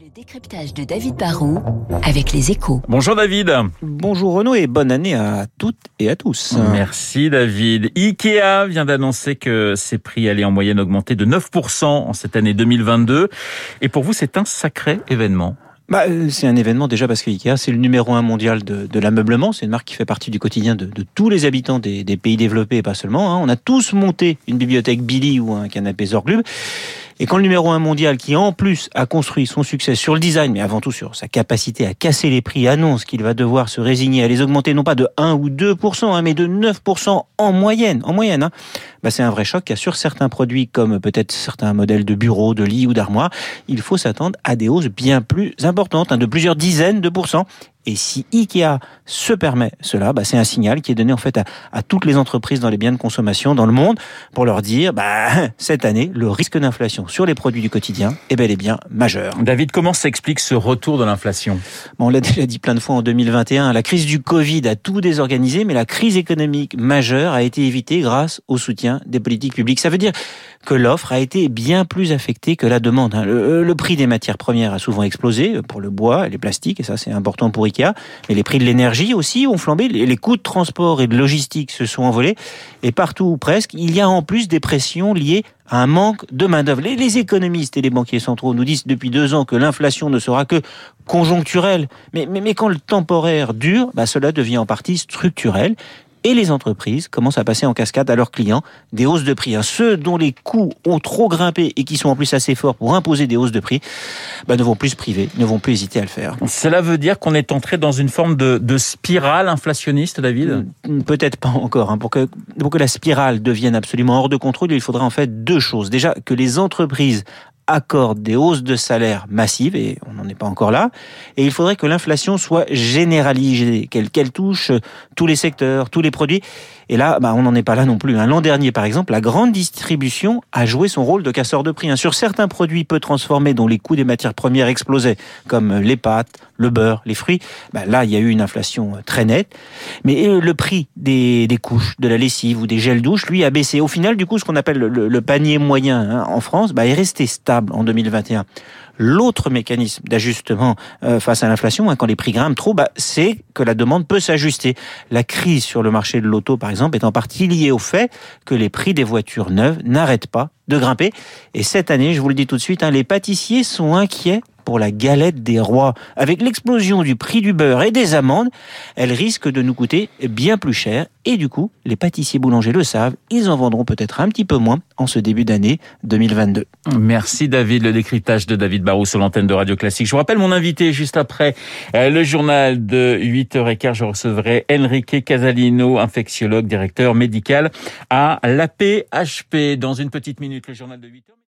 Le décryptage de David Barrault avec les échos. Bonjour David. Bonjour Renaud et bonne année à toutes et à tous. Merci David. Ikea vient d'annoncer que ses prix allaient en moyenne augmenter de 9% en cette année 2022. Et pour vous, c'est un sacré événement. Bah, euh, c'est un événement déjà parce que Ikea, c'est le numéro un mondial de, de l'ameublement. C'est une marque qui fait partie du quotidien de, de tous les habitants des, des, pays développés et pas seulement. Hein. On a tous monté une bibliothèque Billy ou un canapé Zorglub. Et quand le numéro un mondial, qui en plus a construit son succès sur le design, mais avant tout sur sa capacité à casser les prix, annonce qu'il va devoir se résigner à les augmenter non pas de 1 ou 2%, hein, mais de 9% en moyenne, en moyenne, hein, bah c'est un vrai choc car sur certains produits comme peut-être certains modèles de bureaux, de lits ou d'armoires, il faut s'attendre à des hausses bien plus importantes, hein, de plusieurs dizaines de pourcents. Et si Ikea se permet cela, bah, c'est un signal qui est donné en fait à, à, toutes les entreprises dans les biens de consommation dans le monde pour leur dire, bah, cette année, le risque d'inflation sur les produits du quotidien est bel et bien majeur. David, comment s'explique ce retour de l'inflation? Bon, On l'a déjà dit plein de fois en 2021, la crise du Covid a tout désorganisé, mais la crise économique majeure a été évitée grâce au soutien des politiques publiques. Ça veut dire que l'offre a été bien plus affectée que la demande. Hein. Le, le prix des matières premières a souvent explosé pour le bois et les plastiques, et ça c'est important pour Ikea, mais les prix de l'énergie aussi ont flambé, les coûts de transport et de logistique se sont envolés, et partout ou presque, il y a en plus des pressions liées à un manque de main-d'œuvre. Les, les, économistes et les banquiers centraux nous disent depuis deux ans que l'inflation ne sera que conjoncturelle, mais, mais, mais quand le temporaire dure, bah, cela devient en partie structurel et les entreprises commencent à passer en cascade à leurs clients des hausses de prix. Hein. Ceux dont les coûts ont trop grimpé et qui sont en plus assez forts pour imposer des hausses de prix bah, ne vont plus se priver, ne vont plus hésiter à le faire. Cela veut dire qu'on est entré dans une forme de, de spirale inflationniste, David? Peut-être pas encore. Hein. Pour, que, pour que la spirale devienne absolument hors de contrôle, il faudra en fait deux choses. Déjà, que les entreprises accorde des hausses de salaire massives, et on n'en est pas encore là, et il faudrait que l'inflation soit généralisée, qu'elle touche tous les secteurs, tous les produits. Et là, bah, on n'en est pas là non plus. Hein. L'an dernier, par exemple, la grande distribution a joué son rôle de casseur de prix. Hein. Sur certains produits peu transformés dont les coûts des matières premières explosaient, comme les pâtes, le beurre, les fruits, bah, là, il y a eu une inflation très nette. Mais le prix des, couches, de la lessive ou des gels douche, lui, a baissé. Au final, du coup, ce qu'on appelle le, le, panier moyen hein, en France bah, est resté stable en 2021. L'autre mécanisme d'ajustement euh, face à l'inflation, hein, quand les prix grimpent trop, bah, c'est que la demande peut s'ajuster. La crise sur le marché de l'auto, par exemple, est en partie liée au fait que les prix des voitures neuves n'arrêtent pas de grimper. Et cette année, je vous le dis tout de suite, hein, les pâtissiers sont inquiets pour la galette des rois. Avec l'explosion du prix du beurre et des amandes, elle risque de nous coûter bien plus cher. Et du coup, les pâtissiers boulangers le savent, ils en vendront peut-être un petit peu moins en ce début d'année 2022. Merci David, le décryptage de David Barou sur l'antenne de Radio Classique. Je vous rappelle mon invité juste après euh, le journal de 8h15. Je recevrai Enrique Casalino, infectiologue, directeur médical à l'APHP. Dans une petite minute, le journal de 8h.